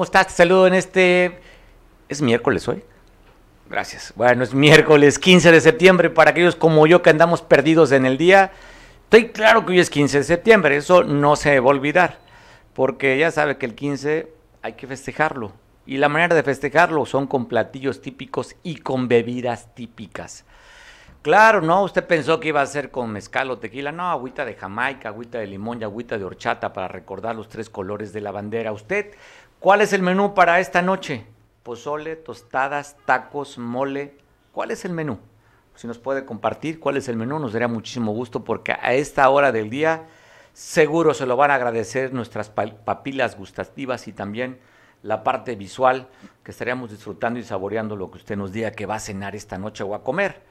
¿Cómo estás? Te saludo en este... ¿Es miércoles hoy? Gracias. Bueno, es miércoles 15 de septiembre para aquellos como yo que andamos perdidos en el día. Estoy claro que hoy es 15 de septiembre, eso no se va a olvidar, porque ya sabe que el 15 hay que festejarlo. Y la manera de festejarlo son con platillos típicos y con bebidas típicas. Claro, no, usted pensó que iba a ser con mezcal o tequila, no, agüita de Jamaica, agüita de limón y agüita de horchata para recordar los tres colores de la bandera. ¿Usted cuál es el menú para esta noche? Pozole, tostadas, tacos, mole. ¿Cuál es el menú? Si nos puede compartir cuál es el menú, nos daría muchísimo gusto porque a esta hora del día seguro se lo van a agradecer nuestras papilas gustativas y también la parte visual que estaríamos disfrutando y saboreando lo que usted nos diga que va a cenar esta noche o a comer.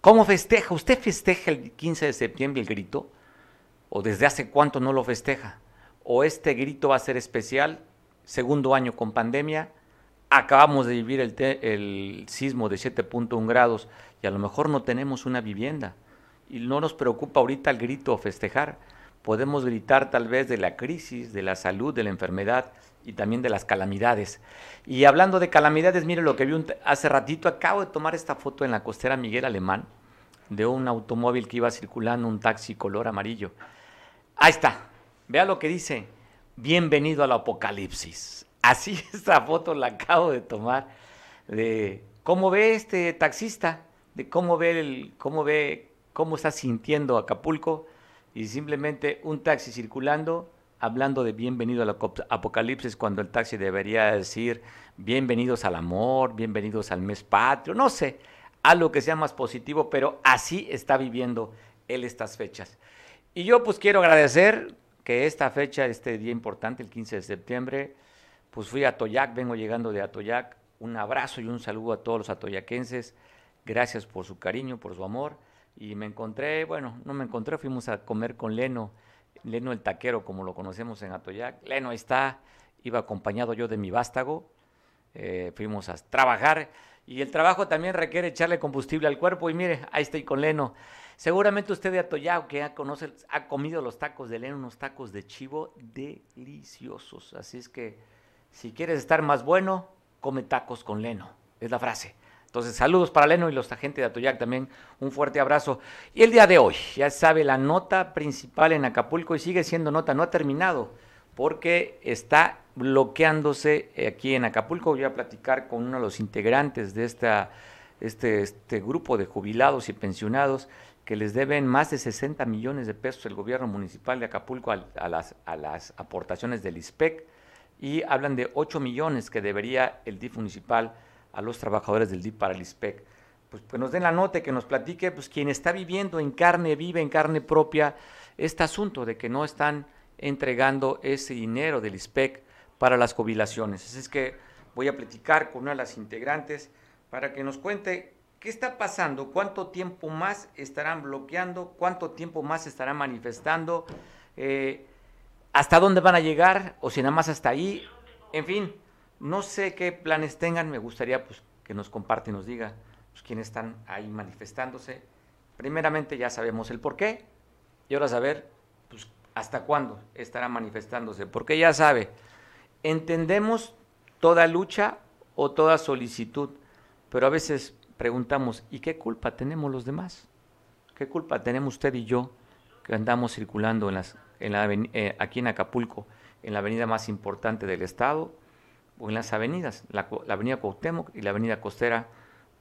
¿Cómo festeja? ¿Usted festeja el 15 de septiembre el grito? ¿O desde hace cuánto no lo festeja? ¿O este grito va a ser especial? Segundo año con pandemia. Acabamos de vivir el, el sismo de 7.1 grados y a lo mejor no tenemos una vivienda. Y no nos preocupa ahorita el grito o festejar. Podemos gritar tal vez de la crisis, de la salud, de la enfermedad y también de las calamidades. Y hablando de calamidades, mire lo que vi hace ratito, acabo de tomar esta foto en la costera Miguel Alemán de un automóvil que iba circulando, un taxi color amarillo. Ahí está, vea lo que dice, bienvenido al apocalipsis. Así esta foto la acabo de tomar de cómo ve este taxista, de cómo ve cómo ve, cómo está sintiendo Acapulco y simplemente un taxi circulando hablando de bienvenido al apocalipsis cuando el taxi debería decir bienvenidos al amor, bienvenidos al mes patrio, no sé, algo que sea más positivo, pero así está viviendo él estas fechas. Y yo pues quiero agradecer que esta fecha, este día importante, el 15 de septiembre, pues fui a Atoyac, vengo llegando de Atoyac, un abrazo y un saludo a todos los atoyaquenses, gracias por su cariño, por su amor, y me encontré, bueno, no me encontré, fuimos a comer con Leno, Leno el taquero, como lo conocemos en Atoyac. Leno está, iba acompañado yo de mi vástago, eh, fuimos a trabajar. Y el trabajo también requiere echarle combustible al cuerpo. Y mire, ahí estoy con Leno. Seguramente usted de Atoyac que ha, comido los tacos de Leno, unos tacos de chivo deliciosos. Así es que si quieres estar más bueno, come tacos con Leno, es la frase. Entonces, saludos para Leno y los agentes de Atoyac también, un fuerte abrazo. Y el día de hoy, ya sabe, la nota principal en Acapulco y sigue siendo nota, no ha terminado, porque está bloqueándose aquí en Acapulco. Voy a platicar con uno de los integrantes de este, este grupo de jubilados y pensionados que les deben más de 60 millones de pesos el gobierno municipal de Acapulco a, las, a las aportaciones del ISPEC y hablan de 8 millones que debería el DIF municipal a los trabajadores del DIP para el ISPEC. Pues, pues nos den la nota, que nos platique pues quien está viviendo en carne vive, en carne propia, este asunto de que no están entregando ese dinero del ISPEC para las jubilaciones. Así es que voy a platicar con una de las integrantes para que nos cuente qué está pasando, cuánto tiempo más estarán bloqueando, cuánto tiempo más estarán manifestando, eh, hasta dónde van a llegar o si nada más hasta ahí, en fin no sé qué planes tengan, me gustaría pues, que nos comparte y nos diga pues, quiénes están ahí manifestándose. Primeramente ya sabemos el por qué. Y ahora saber pues, hasta cuándo estará manifestándose, porque ya sabe, entendemos toda lucha o toda solicitud, pero a veces preguntamos, ¿y qué culpa tenemos los demás? ¿Qué culpa tenemos usted y yo que andamos circulando en las, la, eh, aquí en Acapulco, en la avenida más importante del estado? o en las avenidas, la, avenida Cuauhtémoc y la avenida Costera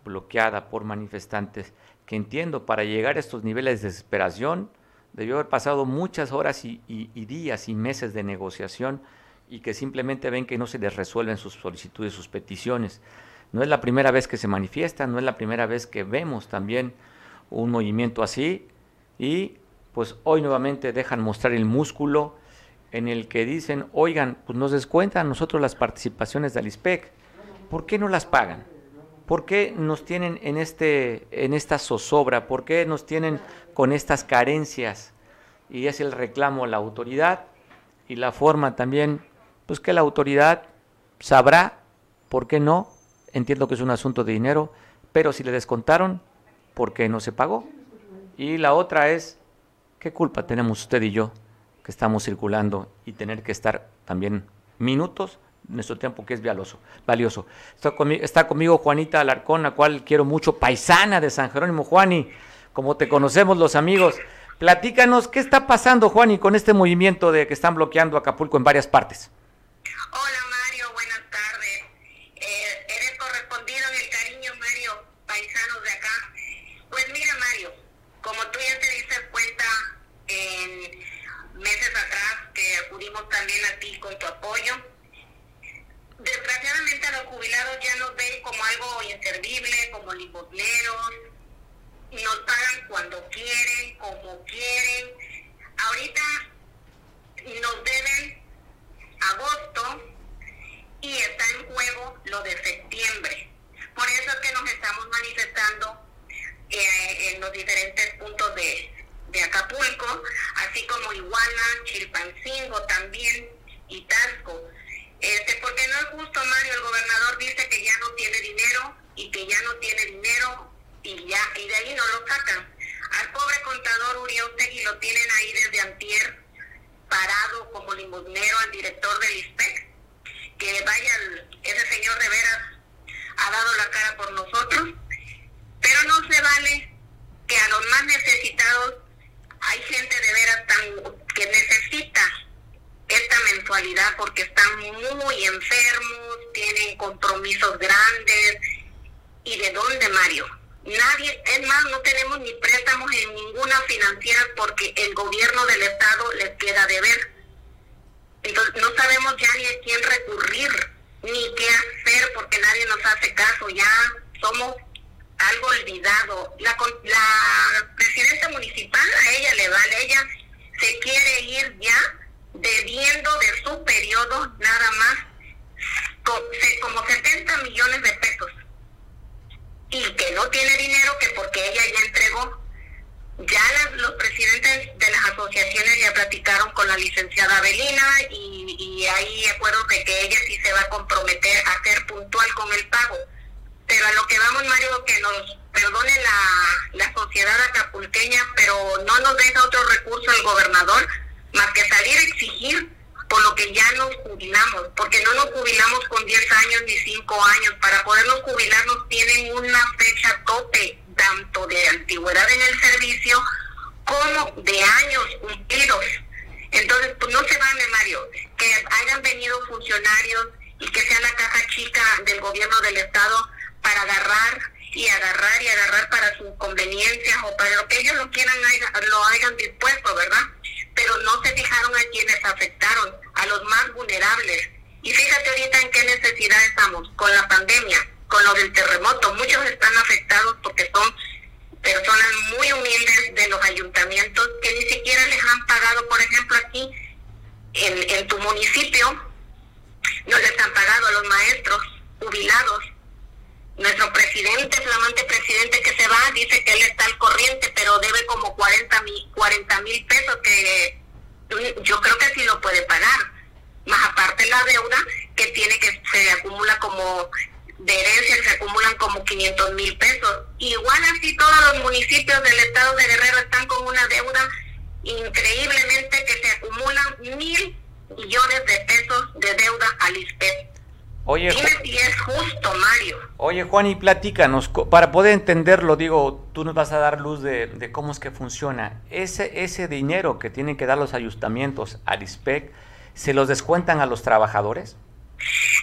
bloqueada por manifestantes, que entiendo, para llegar a estos niveles de desesperación, debió haber pasado muchas horas y, días y meses de negociación y que simplemente ven que no se les resuelven sus solicitudes, sus peticiones. No es la primera vez que se manifiestan, no es la primera vez que vemos también un movimiento así y pues hoy nuevamente dejan mostrar el músculo, en el que dicen, oigan, pues nos descuentan nosotros las participaciones del ISPEC, ¿por qué no las pagan? ¿Por qué nos tienen en, este, en esta zozobra? ¿Por qué nos tienen con estas carencias? Y es el reclamo a la autoridad y la forma también, pues que la autoridad sabrá, ¿por qué no? Entiendo que es un asunto de dinero, pero si le descontaron, ¿por qué no se pagó? Y la otra es, ¿qué culpa tenemos usted y yo que estamos circulando y tener que estar también minutos nuestro tiempo que es valioso. valioso. Está, conmigo, Juanita Alarcón, la cual quiero mucho, paisana de San Jerónimo. Juani, como te conocemos los amigos, platícanos qué está pasando, Juani, con este movimiento de que están bloqueando Acapulco en varias partes. Hola asociaciones ya platicaron con la licenciada Belina y, y hay acuerdos de que ella sí se va a comprometer a ser puntual con el pago. Pero a lo que vamos, Mario, que nos perdone la, la sociedad acapulqueña, pero no nos deja otro recurso el gobernador más que salir a exigir por lo que ya nos jubilamos, porque no nos jubilamos con 10 años ni 5 años. Para podernos jubilar nos tienen una fecha tope, tanto de antigüedad en el servicio como de años cumplidos. Entonces, pues no se vale, Mario, que hayan venido funcionarios y que sea la caja chica del gobierno del Estado para agarrar y agarrar y agarrar para sus conveniencias o para lo que ellos lo quieran, lo hayan dispuesto, ¿verdad? pero no se fijaron a quienes afectaron, a los más vulnerables. Y fíjate ahorita en qué necesidad estamos, con la pandemia, con lo del terremoto. Muchos están afectados porque son personas muy humildes de los ayuntamientos que ni siquiera les han pagado, por ejemplo, aquí en, en tu municipio, no les han pagado a los maestros jubilados. Nuestro presidente, flamante presidente que se va, dice que él está al corriente, pero debe como 40 mil 40 pesos que yo creo que sí lo puede pagar. Más aparte la deuda que tiene que se acumula como de herencia, se acumulan como 500 mil pesos. Igual así todos los municipios del estado de Guerrero están con una deuda increíblemente que se acumulan mil millones de pesos de deuda al ISPED. Oye, Dime si es justo, Mario. Oye, Juan, y platícanos, para poder entenderlo, digo, tú nos vas a dar luz de, cómo es que funciona. Ese, ese dinero que tienen que dar los ayuntamientos al ISPEC, ¿se los descuentan a los trabajadores?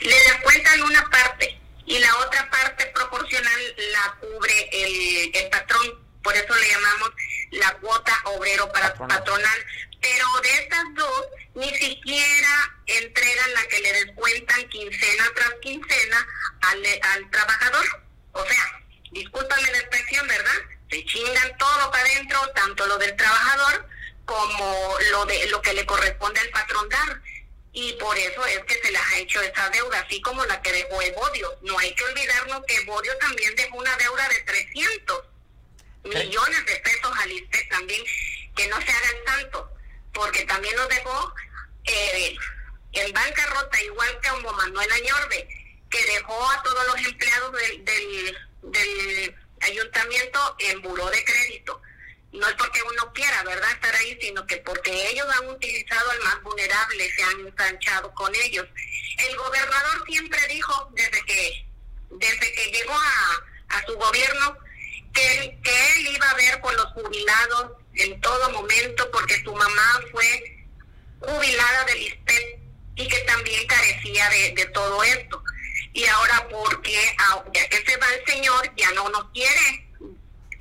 Le descuentan una parte y la otra parte proporcional la cubre el, el patrón. Por eso le llamamos la cuota obrero para patronal. Pero de estas dos, ni siquiera entregan la que le descuentan quincena tras quincena al, al trabajador. O sea, discúlpame la expresión, ¿verdad? Se chingan todo para adentro, tanto lo del trabajador como lo de lo que le corresponde al patrón dar. Y por eso es que se les ha hecho esa deuda, así como la que dejó Evodio. No hay que olvidarnos que Evodio también dejó una deuda de 300 millones de pesos al ISPE también, que no se hagan tanto, porque también nos dejó eh, en bancarrota, igual que como Manuel Añorbe, que dejó a todos los empleados del, del, del ayuntamiento en buró de crédito. No es porque uno quiera, ¿verdad?, estar ahí, sino que porque ellos han utilizado al más vulnerable, se han enganchado con ellos. el gobernador siempre dijo desde que desde que llegó a, su gobierno que él, que él iba a ver por los jubilados en todo momento porque su mamá fue jubilada del ISPED y que también carecía de, de todo esto. Y ahora porque ya que se va el señor ya no nos quiere,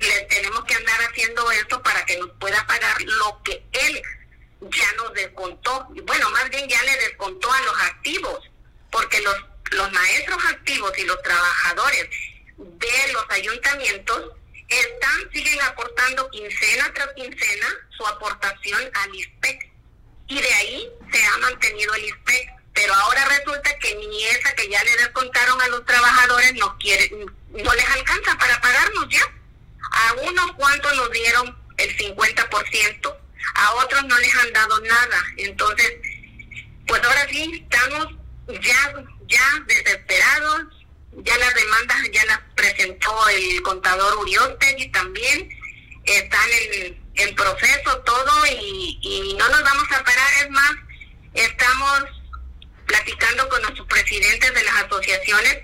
le tenemos que andar haciendo esto para que nos pueda pagar lo que él ya nos descontó. Bueno, más bien ya le descontó a los activos, porque los, los maestros activos y los trabajadores de los ayuntamientos están, siguen aportando quincena tras quincena su aportación al ISPEC. Y de ahí se ha mantenido el ISPEC. Pero ahora resulta que ni esa que ya le descontaron a los trabajadores no quieren, no les alcanza para pagarnos ya. A unos cuantos nos dieron el 50%, a otros no les han dado nada. Entonces, pues ahora sí estamos ya, ya desesperados, ya las demandas ya las presentó el contador y también, están en, en proceso todo y, y no nos vamos a parar, es más, estamos platicando con nuestros presidentes de las asociaciones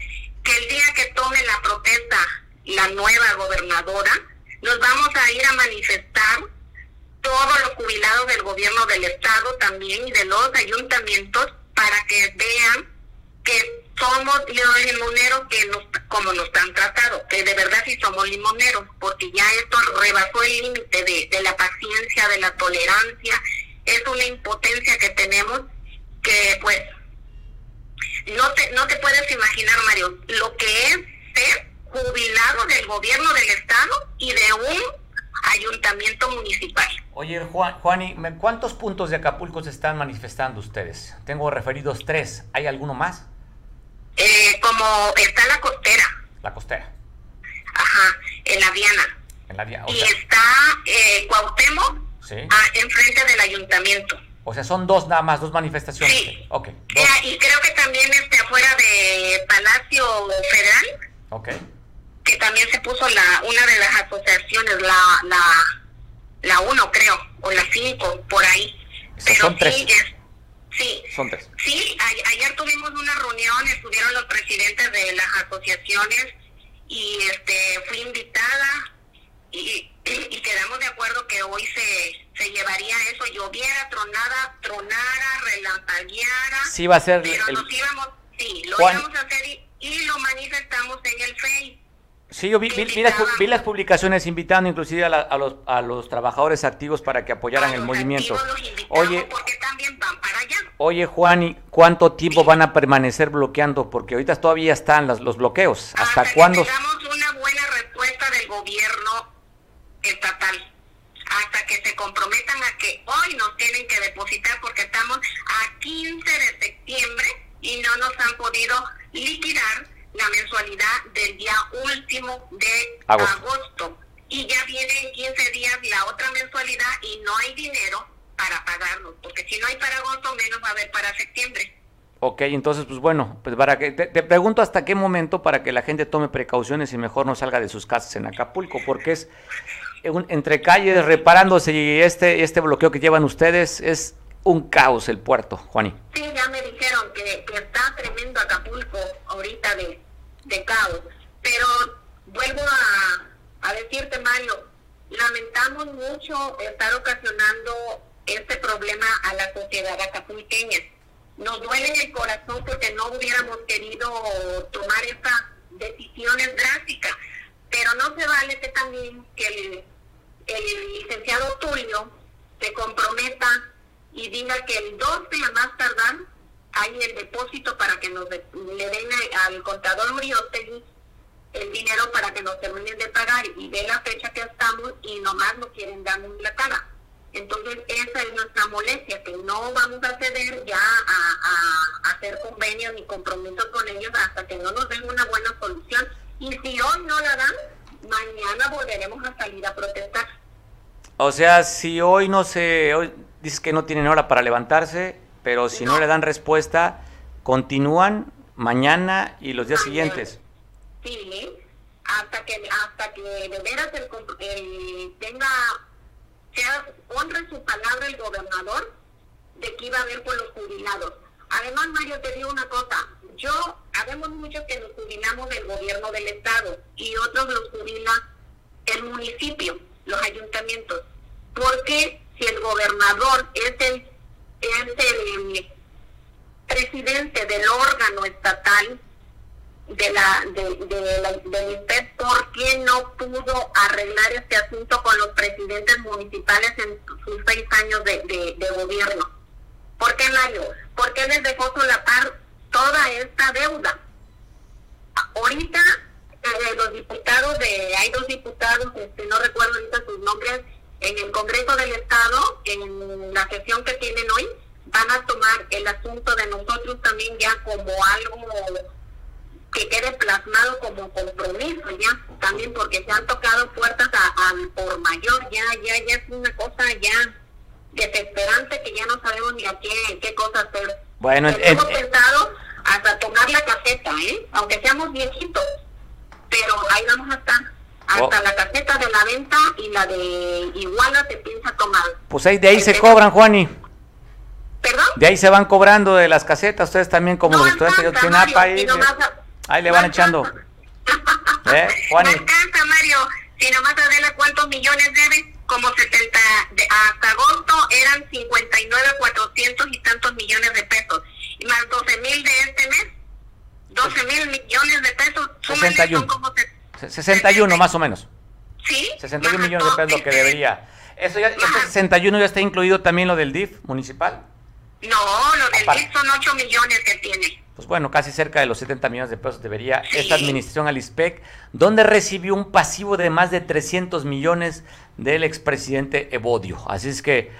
que el día que tome la protesta la nueva gobernadora, nos vamos a ir a manifestar todos los jubilados del gobierno del estado también y de los ayuntamientos para que vean que somos limoneros que nos, como nos han tratado, que de verdad sí somos limoneros, porque ya esto rebasó el límite de, de la paciencia, de la tolerancia, es una impotencia que tenemos que pues no te, no te puedes imaginar, Mario, lo que es ser jubilado del gobierno del estado y de un ayuntamiento municipal. Oye, Juan, Juani, ¿cuántos puntos de Acapulco se están manifestando ustedes? Tengo referidos tres. ¿Hay alguno más? Eh, como está la costera. La costera. Ajá, en la Diana. En la Diana. y está eh, Cuauhtémoc ¿Sí? ah, enfrente del ayuntamiento. O sea, son dos nada más, dos manifestaciones. Sí. Ok. Eh, y creo que también este, afuera de Palacio Federal. Ok. Que también se puso la una de las asociaciones, la la la uno creo, o la cinco, por ahí. Pero son tres. Sí, sí. Son tres. Sí, a, ayer tuvimos una reunión, estuvieron los presidentes de las asociaciones y este fui invitada y, y quedamos de acuerdo que hoy se, se llevaría eso, lloviera, tronada, tronara, relampagueara. Sí, va a ser. Pero el... nos íbamos, sí, lo íbamos a hacer y, y, lo manifestamos en el Face. Sí, yo vi, vi, vi, las, vi, las, publicaciones invitando inclusive a, la, a, los, a los trabajadores activos para que apoyaran el movimiento. Oye, porque también van para allá. Oye, Juan, ¿y cuánto tiempo van a permanecer bloqueando? Porque ahorita todavía están los, los bloqueos. ¿Hasta, Hasta cuándo? Que tengamos una buena respuesta del gobierno estatal hasta que se comprometan a que hoy nos tienen que depositar porque estamos a 15 de septiembre y no nos han podido liquidar la mensualidad del día último de agosto. agosto. Y ya viene en 15 días la otra mensualidad y no hay dinero para pagarnos, porque si no hay para agosto, menos va a haber para septiembre. Ok, entonces, pues bueno, pues para que te, te, pregunto hasta qué momento para que la gente tome precauciones y mejor no salga de sus casas en Acapulco, porque es un, entre calles reparándose y este este bloqueo que llevan ustedes es un caos el puerto, Juani. Sí, ya me dijeron que, que está tremendo Acapulco ahorita de, de caos, pero vuelvo a, a decirte, Mario, lamentamos mucho estar ocasionando este problema a la sociedad acapulqueña. Nos duele en el corazón porque no hubiéramos querido tomar estas decisiones drásticas, pero no se vale que también que el, el licenciado Tulio se comprometa y diga que el 12 a más tardar hay el depósito para que nos de, le den al contador Uriostegui el dinero para que nos terminen de pagar y ve la fecha que estamos y nomás no quieren darnos la cara. Entonces, esa es nuestra molestia, que no vamos a ceder ya a, a, a hacer convenios ni compromisos con ellos hasta que no nos den una buena solución. Y si hoy no la dan, mañana volveremos a salir a protestar. O sea, si hoy no se... Hoy dices que no tienen hora para levantarse, pero si no, no le dan respuesta, continúan mañana y los días mañana. siguientes. Sí, hasta que, hasta que de veras el, el tenga sea, honre su palabra el gobernador de que iba a ver por los jubilados. Además, Mario, te digo una cosa. Yo, habemos muchos que nos jubilamos del gobierno del Estado y otros los jubila el municipio, los ayuntamientos. Porque si el gobernador es el, es el presidente del órgano estatal de la, de, de la del ¿por qué no pudo arreglar este asunto con los presidentes municipales en sus seis años de, de, gobierno? ¿Por qué, Mario? ¿Por qué les dejó solapar toda esta deuda? Ahorita eh, los diputados de, hay dos diputados, este, no recuerdo ahorita sus nombres, en el Congreso del Estado, en la sesión que tienen hoy, van a tomar el asunto de nosotros también ya como algo que quede plasmado como compromiso ya también porque se han tocado puertas al por mayor ya ya ya es una cosa ya desesperante que ya no sabemos ni a qué, qué cosa hacer. Bueno hemos pensado hasta tomar la caseta eh aunque seamos viejitos pero ahí vamos a estar hasta oh. la caseta de la venta y la de Iguala se piensa tomar pues ahí de ahí se cobran Juani ¿Perdón? De ahí se van cobrando de las casetas, ustedes también como los estudiantes de Ochinapa ahí. Ahí le van echando. ¿Eh, No alcanza, Mario. Si nomás Adela, ¿cuántos millones debe? Como 70, hasta agosto eran 59, 400 y tantos millones de pesos. Y más 12 mil de este mes, 12 mil millones de pesos. 61. Como 61 más o menos. Sí. 61 millones de pesos lo que debería. Eso ya, este 61 ya está incluido también lo del DIF municipal. No, lo del DIF son 8 millones que tiene pues bueno, casi cerca de los 70 millones de pesos debería esta administración al ISPEC, donde recibió un pasivo de más de 300 millones del expresidente Evodio. Así es que,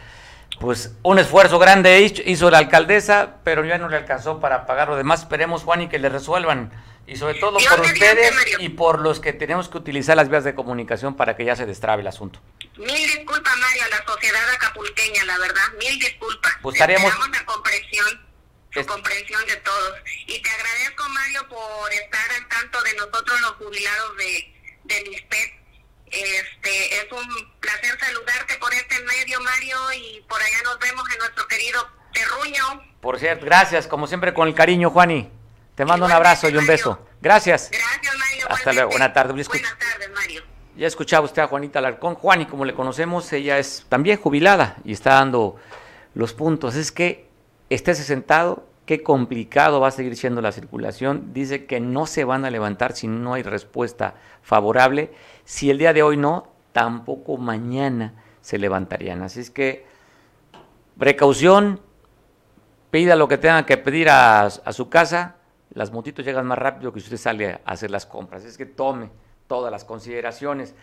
pues, un esfuerzo grande hizo la alcaldesa, pero ya no le alcanzó para pagar lo demás. Esperemos, Juan, y que le resuelvan. Y sobre todo por ustedes y por los que tenemos que utilizar las vías de comunicación para que ya se destrabe el asunto. Mil disculpas, Mario, a la sociedad acapulqueña, la verdad. Mil disculpas. Estaríamos... la comprensión su comprensión de todos. Y te agradezco, Mario, por estar al tanto de nosotros los jubilados de, ISPET. Este, es un placer saludarte por este medio, Mario, y por allá nos vemos en nuestro querido Terruño. Por cierto, gracias, como siempre, con el cariño, Juani. Te mando un abrazo y un beso. Gracias. Gracias, Mario. Hasta luego. Buenas tardes. Buenas tardes, Mario. Ya escuchaba usted a Juanita Alarcón. Juani, como le conocemos, ella es también jubilada y está dando los puntos. Es que estése sentado, qué complicado va a seguir siendo la circulación. Dice que no se van a levantar si no hay respuesta favorable. Si el día de hoy no, tampoco mañana se levantarían. Así es que precaución, pida lo que tenga que pedir a, su casa. Las motitos llegan más rápido que usted sale a hacer las compras. Es que tome todas las consideraciones.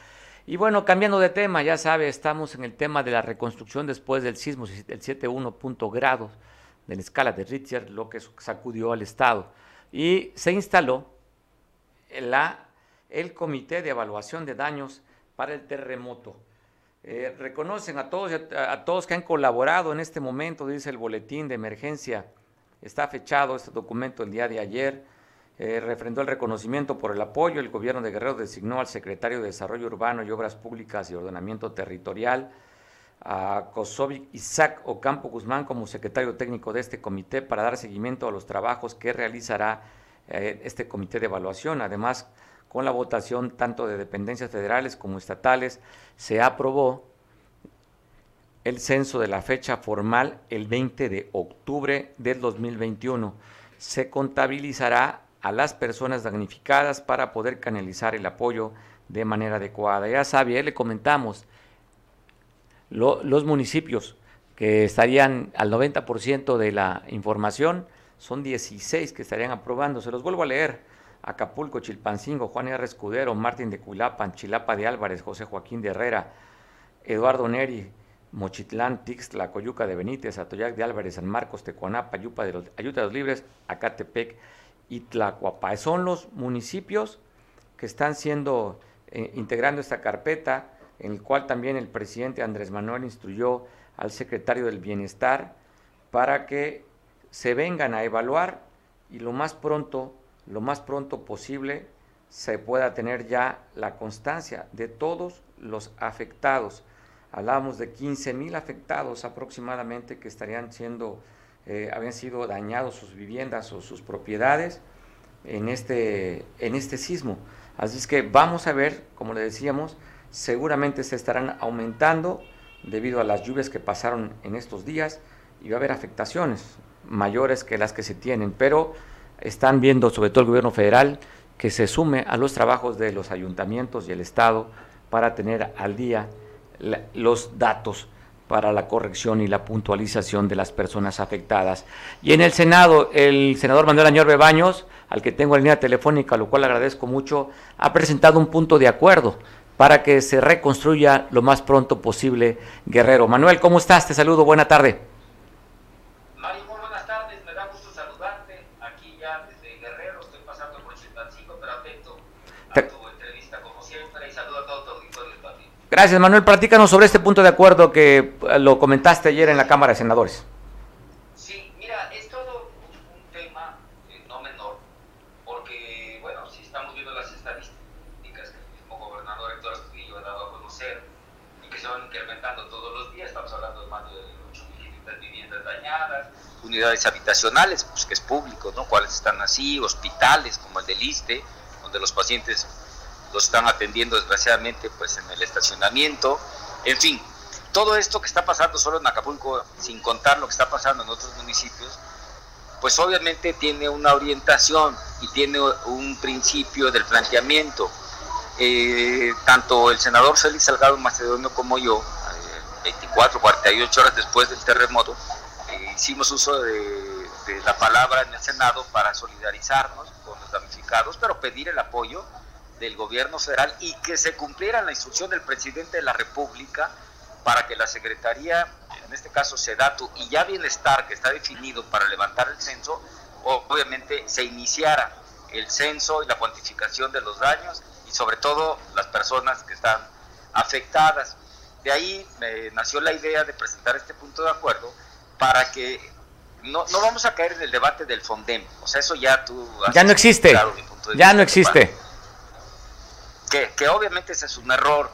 Y bueno, cambiando de tema, ya sabe, estamos en el tema de la reconstrucción después del sismo, el 7.1 grados de la escala de Richter, lo que sacudió al Estado. Y se instaló la, el Comité de Evaluación de Daños para el Terremoto. Eh, reconocen a todos, a, todos que han colaborado en este momento, dice el boletín de emergencia. Está fechado este documento el día de ayer. Eh, refrendó el reconocimiento por el apoyo. El gobierno de Guerrero designó al secretario de Desarrollo Urbano y Obras Públicas y Ordenamiento Territorial, a Kosovic Isaac Ocampo Guzmán como secretario técnico de este comité para dar seguimiento a los trabajos que realizará eh, este comité de evaluación. Además, con la votación tanto de dependencias federales como estatales, se aprobó el censo de la fecha formal el 20 de octubre del 2021. Se contabilizará a las personas damnificadas para poder canalizar el apoyo de manera adecuada. Ya sabe, le comentamos, los municipios que estarían al 90% de la información, son 16 que estarían aprobando. Se los vuelvo a leer. Acapulco, Chilpancingo, Juan R. Escudero, Martín de Cuilapan, Chilapa de Álvarez, José Joaquín de Herrera, Eduardo Neri, Mochitlán, Tixtla, Coyuca de Benítez, Atoyac de Álvarez, San Marcos, Tecuanapa, Ayupa de los, Ayuta de los Libres, Acatepec y Tlacuapa. Son los municipios que están siendo, eh, integrando esta carpeta en el cual también el presidente Andrés Manuel instruyó al secretario del Bienestar para que se vengan a evaluar y lo más pronto, lo más pronto posible se pueda tener ya la constancia de todos los afectados. Hablamos de 15 mil afectados aproximadamente que estarían siendo eh, habían sido dañados sus viviendas o sus propiedades en este, en este sismo. Así es que vamos a ver, como le decíamos, seguramente se estarán aumentando debido a las lluvias que pasaron en estos días y va a haber afectaciones mayores que las que se tienen, pero están viendo, sobre todo el gobierno federal, que se sume a los trabajos de los ayuntamientos y el Estado para tener al día los datos para la corrección y la puntualización de las personas afectadas. Y en el Senado, el senador Manuel Añor Bebaños, al que tengo en línea telefónica, lo cual agradezco mucho, ha presentado un punto de acuerdo para que se reconstruya lo más pronto posible Guerrero. Manuel, ¿cómo estás? Te saludo, buena tarde. Gracias, Manuel. Platícanos sobre este punto de acuerdo que eh, lo comentaste ayer en la Cámara de Senadores. Sí, mira, es todo un tema eh, no menor, porque, bueno, si estamos viendo las estadísticas que el mismo gobernador Héctor Astudillo ha dado a conocer y que se van incrementando todos los días, estamos hablando de más de 8.500 viviendas dañadas, unidades habitacionales, pues que es público, ¿no? Cuáles están así, hospitales como el del ISTE, donde los pacientes los están atendiendo desgraciadamente pues en el estacionamiento, en fin, todo esto que está pasando solo en Acapulco, sin contar lo que está pasando en otros municipios, pues obviamente tiene una orientación y tiene un principio del planteamiento. Eh, tanto el senador Félix Salgado Macedonio como yo, 24, eh, 48 horas después del terremoto, eh, hicimos uso de, de la palabra en el Senado para solidarizarnos con los damnificados, pero pedir el apoyo del gobierno federal y que se cumpliera la instrucción del presidente de la República para que la Secretaría, en este caso SEDATU, y ya Bienestar, que está definido para levantar el censo, obviamente se iniciara el censo y la cuantificación de los daños y sobre todo las personas que están afectadas. De ahí me nació la idea de presentar este punto de acuerdo para que no, no vamos a caer en el debate del FONDEM. O sea, eso ya tú... ya no existe. ya no existe que, obviamente ese es un error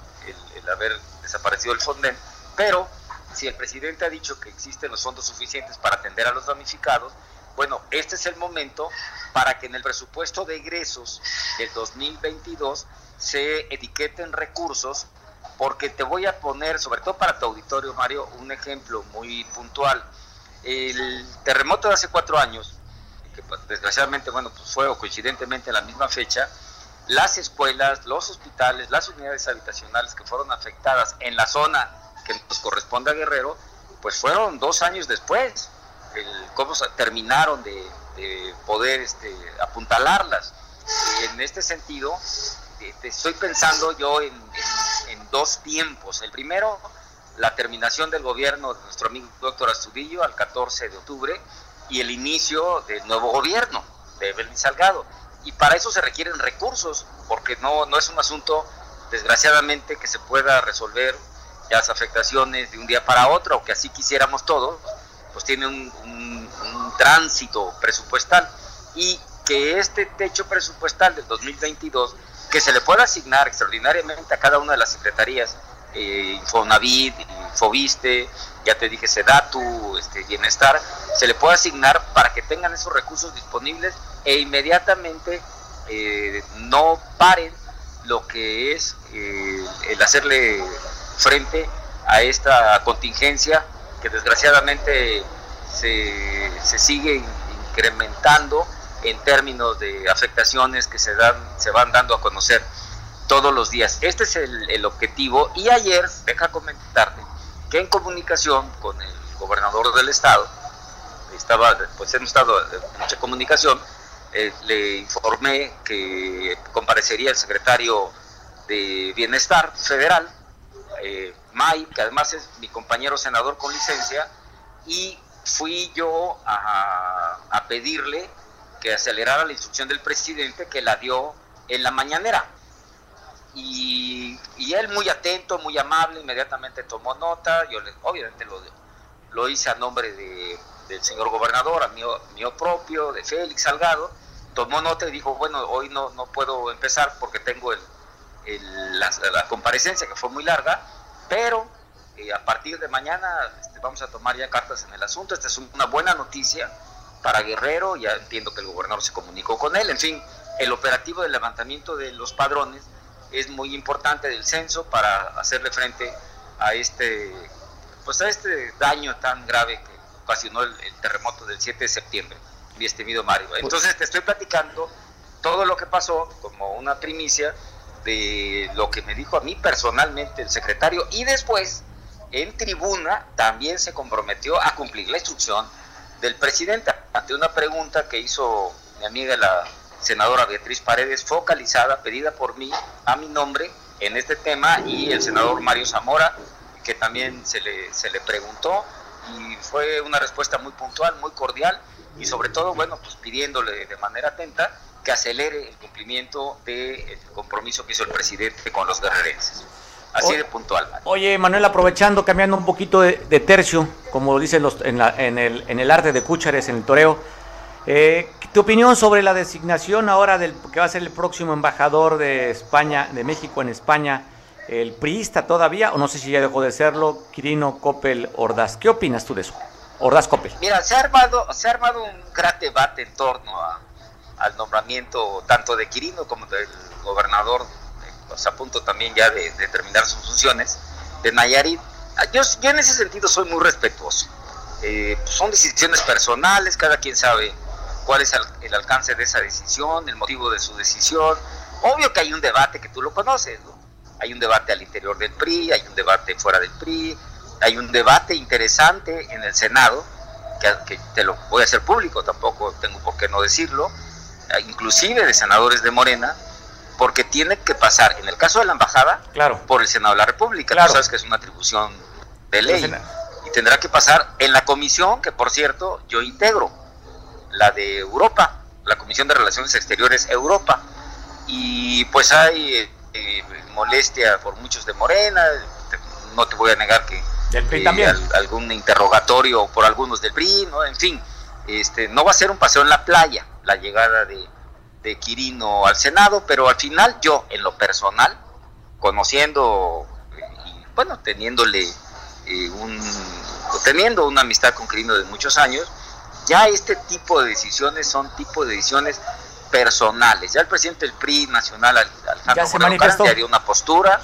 el, haber desaparecido el Fonden, pero si el presidente ha dicho que existen los fondos suficientes para atender a los damnificados, bueno, este es el momento para que en el presupuesto de egresos del 2022 se etiqueten recursos, porque te voy a poner, sobre todo para tu auditorio, Mario, un ejemplo muy puntual. El terremoto de hace cuatro años, que pues, desgraciadamente, bueno, pues fue coincidentemente en la misma fecha, las escuelas, los hospitales, las unidades habitacionales que fueron afectadas en la zona que nos corresponde a Guerrero, pues fueron dos años después, el, cómo terminaron de, poder este, apuntalarlas. En este sentido, eh, estoy pensando yo en, dos tiempos. El primero, la terminación del gobierno de nuestro amigo doctor Astudillo al 14 de octubre y el inicio del nuevo gobierno de Evelyn Salgado y para eso se requieren recursos, porque no, no es un asunto, desgraciadamente, que se pueda resolver las afectaciones de un día para otro, o que así quisiéramos todos, pues tiene un, un, tránsito presupuestal. Y que este techo presupuestal del 2022, que se le pueda asignar extraordinariamente a cada una de las secretarías, eh, Infonavit, Infoviste, ya te dije Sedatu, este, Bienestar, se le puede asignar para que tengan esos recursos disponibles e inmediatamente eh, no paren lo que es eh, el hacerle frente a esta contingencia que desgraciadamente se, se, sigue incrementando en términos de afectaciones que se, dan, se van dando a conocer todos los días. Este es el, el objetivo y ayer, deja comentarte, que en comunicación con el gobernador del estado, estaba, pues hemos estado en mucha comunicación, eh, le informé que comparecería el secretario de Bienestar Federal, eh, May, que además es mi compañero senador con licencia, y fui yo a, pedirle que acelerara la instrucción del presidente que la dio en la mañanera. Y, y, él muy atento, muy amable, inmediatamente tomó nota, yo le, obviamente lo, lo hice a nombre de, del señor gobernador, a mío, mío propio, de Félix Salgado, tomó nota y dijo, bueno, hoy no, no puedo empezar porque tengo el, la, comparecencia que fue muy larga, pero a partir de mañana este, vamos a tomar ya cartas en el asunto. Esta es una buena noticia para Guerrero, ya entiendo que el gobernador se comunicó con él, en fin, el operativo de levantamiento de los padrones es muy importante del censo para hacerle frente a este pues a este daño tan grave que ocasionó el, terremoto del 7 de septiembre, mi estimado Mario. Pues Entonces te estoy platicando todo lo que pasó como una primicia de lo que me dijo a mí personalmente el secretario y después en tribuna también se comprometió a cumplir la instrucción del presidente ante una pregunta que hizo mi amiga la senadora Beatriz Paredes, focalizada, pedida por mí a mi nombre en este tema y el senador Mario Zamora, que también se le, se le preguntó y fue una respuesta muy puntual, muy cordial y sobre todo, bueno, pues pidiéndole de manera atenta que acelere el cumplimiento del compromiso que hizo el presidente con los guerrerenses. Así de puntual. Oye, Manuel, aprovechando, cambiando un poquito de, tercio, como dicen los, en, en, el, en el arte de Cúchares, en el toreo, eh, ¿tu opinión sobre la designación ahora del que va a ser el próximo embajador de España, de México en España, el priista todavía, o no sé si ya dejó de serlo, Quirino Coppel Ordaz? ¿Qué opinas tú de eso? Ordaz Coppel. Mira, se ha armado, se ha armado un gran debate en torno al nombramiento tanto de Quirino como del gobernador pues, a punto también ya de, terminar sus funciones, de Nayarit. Ah, yo, yo en ese sentido soy muy respetuoso. Eh, pues, son decisiones personales, cada quien sabe cuál es el, alcance de esa decisión, el motivo de su decisión. Obvio que hay un debate que tú lo conoces, Hay un debate al interior del PRI, hay un debate fuera del PRI, hay un debate interesante en el Senado, que, que te lo voy a hacer público, tampoco tengo por qué no decirlo, inclusive de senadores de Morena, porque tiene que pasar, en el caso de la embajada, claro. por el Senado de la República. Claro. Tú sabes que es una atribución de ley. Y tendrá que pasar en la comisión, que por cierto yo integro, la de Europa, la Comisión de Relaciones Exteriores Europa. Y pues hay eh, molestia por muchos de Morena, no te voy a negar que también. algún interrogatorio por algunos del PRI, ¿no? en fin, este, no va a ser un paseo en la playa la llegada de, de Quirino al Senado, pero al final yo, en lo personal, conociendo y bueno, teniéndole eh, un, teniendo una amistad con Quirino de muchos años, ya este tipo de decisiones son tipo de decisiones personales. Ya el presidente del PRI nacional, Alejandro ya, ya dio una postura,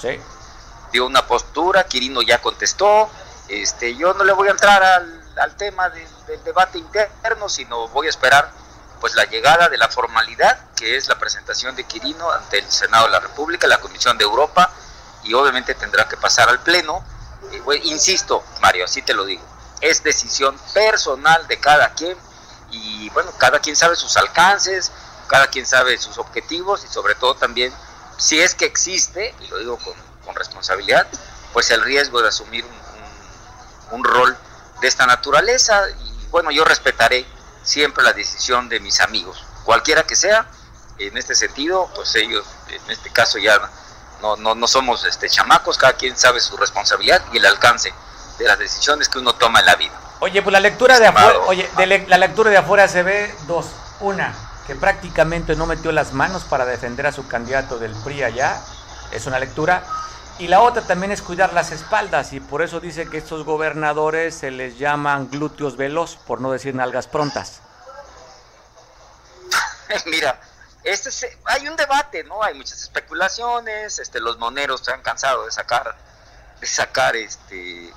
dio una postura, Quirino ya contestó, este, yo no le voy a entrar al, al tema del debate interno, sino voy a esperar pues la llegada de la formalidad, que es la presentación de Quirino ante el Senado de la República, la Comisión de Europa, y obviamente tendrá que pasar al Pleno. Eh, insisto, Mario, así te lo digo, es decisión personal de cada quien, y bueno, cada quien sabe sus alcances, cada quien sabe sus objetivos, y sobre todo también, si es que existe, y lo digo con, con responsabilidad, pues el riesgo de asumir un, un, un rol de esta naturaleza, y bueno, yo respetaré siempre la decisión de mis amigos, cualquiera que sea, en este sentido, pues ellos, en este caso ya no, no, no somos este, chamacos, cada quien sabe su responsabilidad y el alcance de las decisiones que uno toma en la vida. Oye, pues la lectura de afuera, oye, de la lectura de afuera se ve dos. Una, que prácticamente no metió las manos para defender a su candidato del PRI allá, es una lectura. Y la otra también es cuidar las espaldas y por eso dice que estos gobernadores se les llaman glúteos veloz, por no decir nalgas prontas. Mira, este hay un debate, ¿no? Hay muchas especulaciones, este, los moneros se han cansado de sacar, de sacar, este,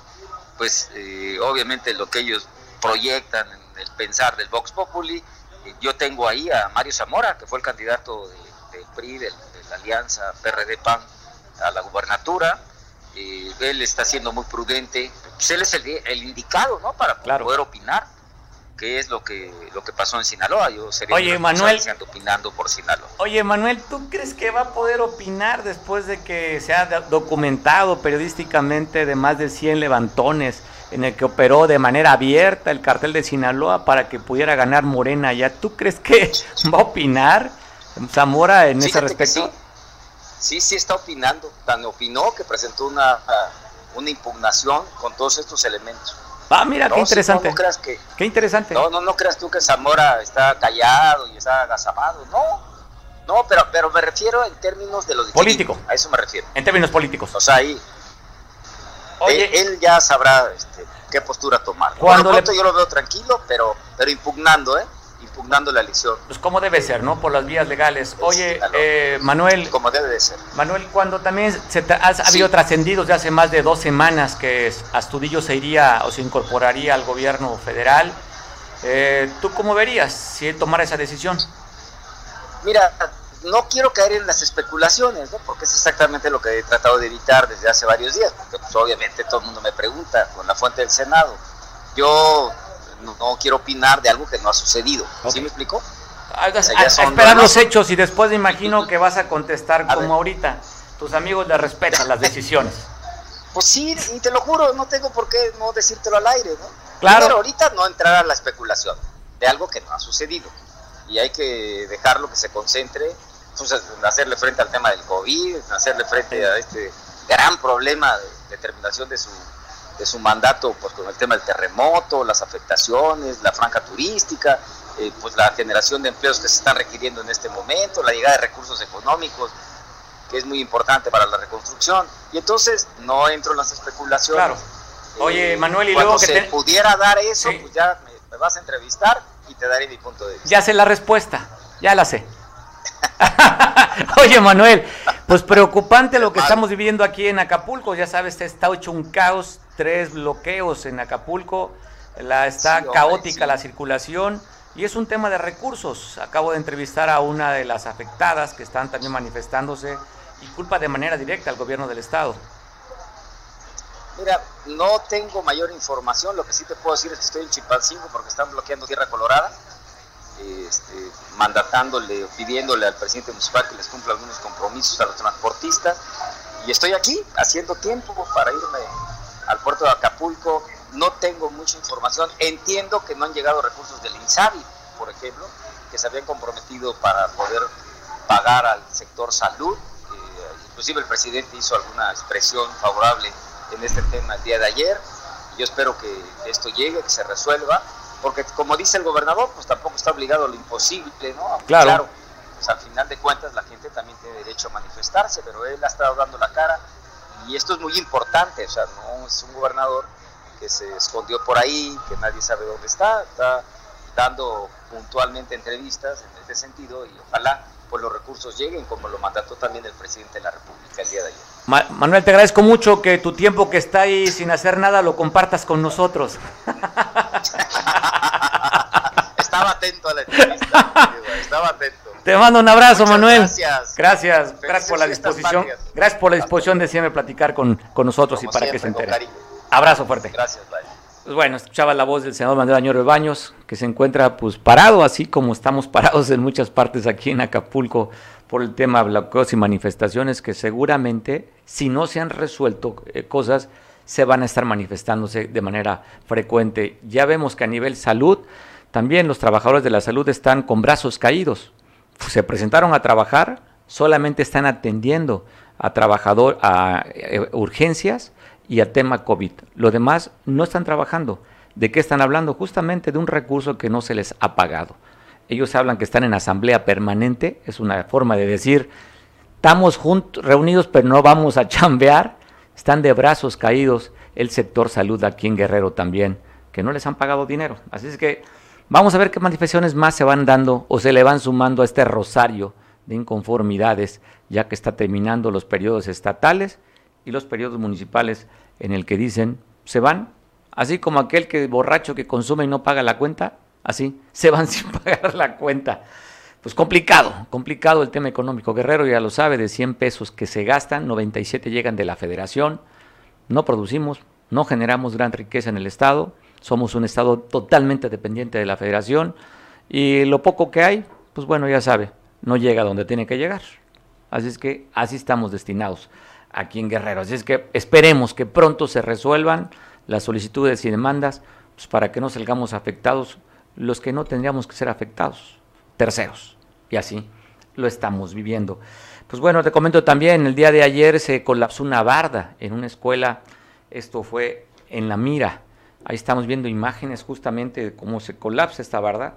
pues, eh, obviamente lo que ellos proyectan en el pensar del Vox Populi. Yo tengo ahí a Mario Zamora, que fue el candidato del PRI, de la Alianza PRD-PAN a la gubernatura. Eh, él está siendo muy prudente. Pues él es el, indicado, ¿no? Para poder opinar qué es lo que lo que pasó en Sinaloa. Yo sería Oye, Manuel, opinando por Sinaloa. Oye, Manuel, ¿tú crees que va a poder opinar después de que se ha documentado periodísticamente de más de 100 levantones en el que operó de manera abierta el cartel de Sinaloa para que pudiera ganar Morena ya? ¿Tú crees que va a opinar Zamora en ese respecto? Sí, sí está opinando, tan opinó que presentó una, una impugnación con todos estos elementos. Ah, mira, qué interesante. no, creas que, qué interesante. No, no, no creas tú que Zamora está callado y está agazapado, no. No, pero, pero me refiero en términos de lo político. a eso me refiero. En términos políticos. O sea, ahí. él, ya sabrá este, qué postura tomar. Cuando Por yo lo veo tranquilo, pero, pero impugnando, ¿eh? Impugnando la elección. Pues como debe ser, ¿no? Por las vías legales. Oye, eh, Manuel. Como debe de ser. Manuel, cuando también se ha, habido trascendidos de hace más de dos semanas que Astudillo se iría o se incorporaría al gobierno federal, eh, ¿tú cómo verías si él tomara esa decisión? Mira, no quiero caer en las especulaciones, ¿no? porque es exactamente lo que he tratado de evitar desde hace varios días, porque pues, obviamente todo el mundo me pregunta con la fuente del Senado. Yo no, quiero opinar de algo que no ha sucedido. ¿Sí me explico? esperar los hechos y después me imagino que vas a contestar como ahorita. Tus amigos le respetan las decisiones. Pues sí, y te lo juro, no tengo por qué no decírtelo al aire, ¿no? Claro. Pero ahorita no entrar a la especulación de algo que no ha sucedido. Y hay que dejarlo que se concentre, pues, hacerle frente al tema del COVID, hacerle frente a este gran problema de determinación de su de su mandato pues, con el tema del terremoto, las afectaciones, la franja turística, eh, pues la generación de empleos que se están requiriendo en este momento, la llegada de recursos económicos, que es muy importante para la reconstrucción. Y entonces no entro en las especulaciones. Claro. Oye, eh, Manuel, y luego que se pudiera dar eso, pues ya me, vas a entrevistar y te daré mi punto de vista. Ya sé la respuesta, ya la sé. Oye, Manuel, pues preocupante lo que estamos viviendo aquí en Acapulco. Ya sabes, está hecho un caos tres bloqueos en Acapulco, la, está caótica la circulación y es un tema de recursos. Acabo de entrevistar a una de las afectadas que están también manifestándose y culpa de manera directa al gobierno del estado. Mira, no tengo mayor información, lo que sí te puedo decir es que estoy en Chipalcingo porque están bloqueando Tierra Colorada, este, mandatándole, pidiéndole al presidente municipal que les cumpla algunos compromisos a los transportistas y estoy aquí haciendo tiempo para irme al puerto de Acapulco. No tengo mucha información. Entiendo que no han llegado recursos del INSABI, por ejemplo, que se habían comprometido para poder pagar al sector salud. Eh, inclusive el presidente hizo alguna expresión favorable en este tema el día de ayer. Yo espero que esto llegue, que se resuelva, porque como dice el gobernador, pues tampoco está obligado a lo imposible, ¿no? claro. pues al final de cuentas la gente también tiene derecho a manifestarse, pero él ha estado dando la cara y esto es muy importante, o sea, no es un gobernador que se escondió por ahí, que nadie sabe dónde está, está dando puntualmente entrevistas en este sentido y ojalá pues los recursos lleguen como lo mandató también el presidente de la República el día de ayer. Manuel, te agradezco mucho que tu tiempo que está ahí sin hacer nada lo compartas con nosotros. estaba atento a la entrevista, estaba atento. Te mando un abrazo, Manuel. Gracias. Gracias, gracias por la disposición. Gracias por la disposición de siempre platicar con, nosotros y para que se entere. Abrazo fuerte. Gracias, bye. Pues bueno, escuchaba la voz del senador Manuel Añoro Baños, que se encuentra pues parado, así como estamos parados en muchas partes aquí en Acapulco por el tema de bloqueos y manifestaciones que seguramente, si no se han resuelto eh, cosas, se van a estar manifestándose de manera frecuente. Ya vemos que a nivel salud, también los trabajadores de la salud están con brazos caídos se presentaron a trabajar, solamente están atendiendo a trabajador, a eh, urgencias y a tema COVID. Lo demás no están trabajando. ¿De qué están hablando? Justamente de un recurso que no se les ha pagado. Ellos hablan que están en asamblea permanente, es una forma de decir, estamos juntos, reunidos, pero no vamos a chambear. Están de brazos caídos el sector salud aquí en Guerrero también, que no les han pagado dinero. Así es que Vamos a ver qué manifestaciones más se van dando o se le van sumando a este rosario de inconformidades, ya que está terminando los periodos estatales y los periodos municipales en el que dicen se van, así como aquel que borracho que consume y no paga la cuenta, así se van sin pagar la cuenta. Pues complicado, complicado el tema económico. Guerrero ya lo sabe, de 100 pesos que se gastan, 97 llegan de la federación, no producimos, no generamos gran riqueza en el Estado, somos un Estado totalmente dependiente de la federación y lo poco que hay, pues bueno, ya sabe, no llega donde tiene que llegar. Así es que así estamos destinados aquí en Guerrero. Así es que esperemos que pronto se resuelvan las solicitudes y demandas pues para que no salgamos afectados los que no tendríamos que ser afectados, terceros. Y así lo estamos viviendo. Pues bueno, te comento también, el día de ayer se colapsó una barda en una escuela, esto fue en La Mira, Ahí estamos viendo imágenes justamente de cómo se colapsa esta barda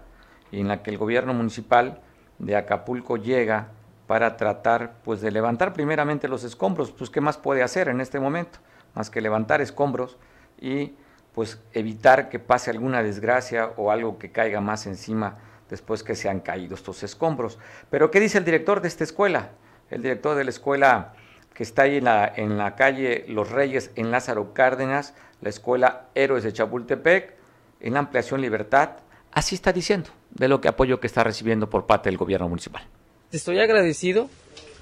y en la que el gobierno municipal de Acapulco llega para tratar pues de levantar primeramente los escombros, pues qué más puede hacer en este momento, más que levantar escombros y pues evitar que pase alguna desgracia o algo que caiga más encima después que se han caído estos escombros. Pero ¿qué dice el director de esta escuela? El director de la escuela que está ahí en la, en la calle Los Reyes, en Lázaro Cárdenas, la escuela Héroes de Chapultepec, en ampliación Libertad, así está diciendo de lo que apoyo que está recibiendo por parte del gobierno municipal. Estoy agradecido.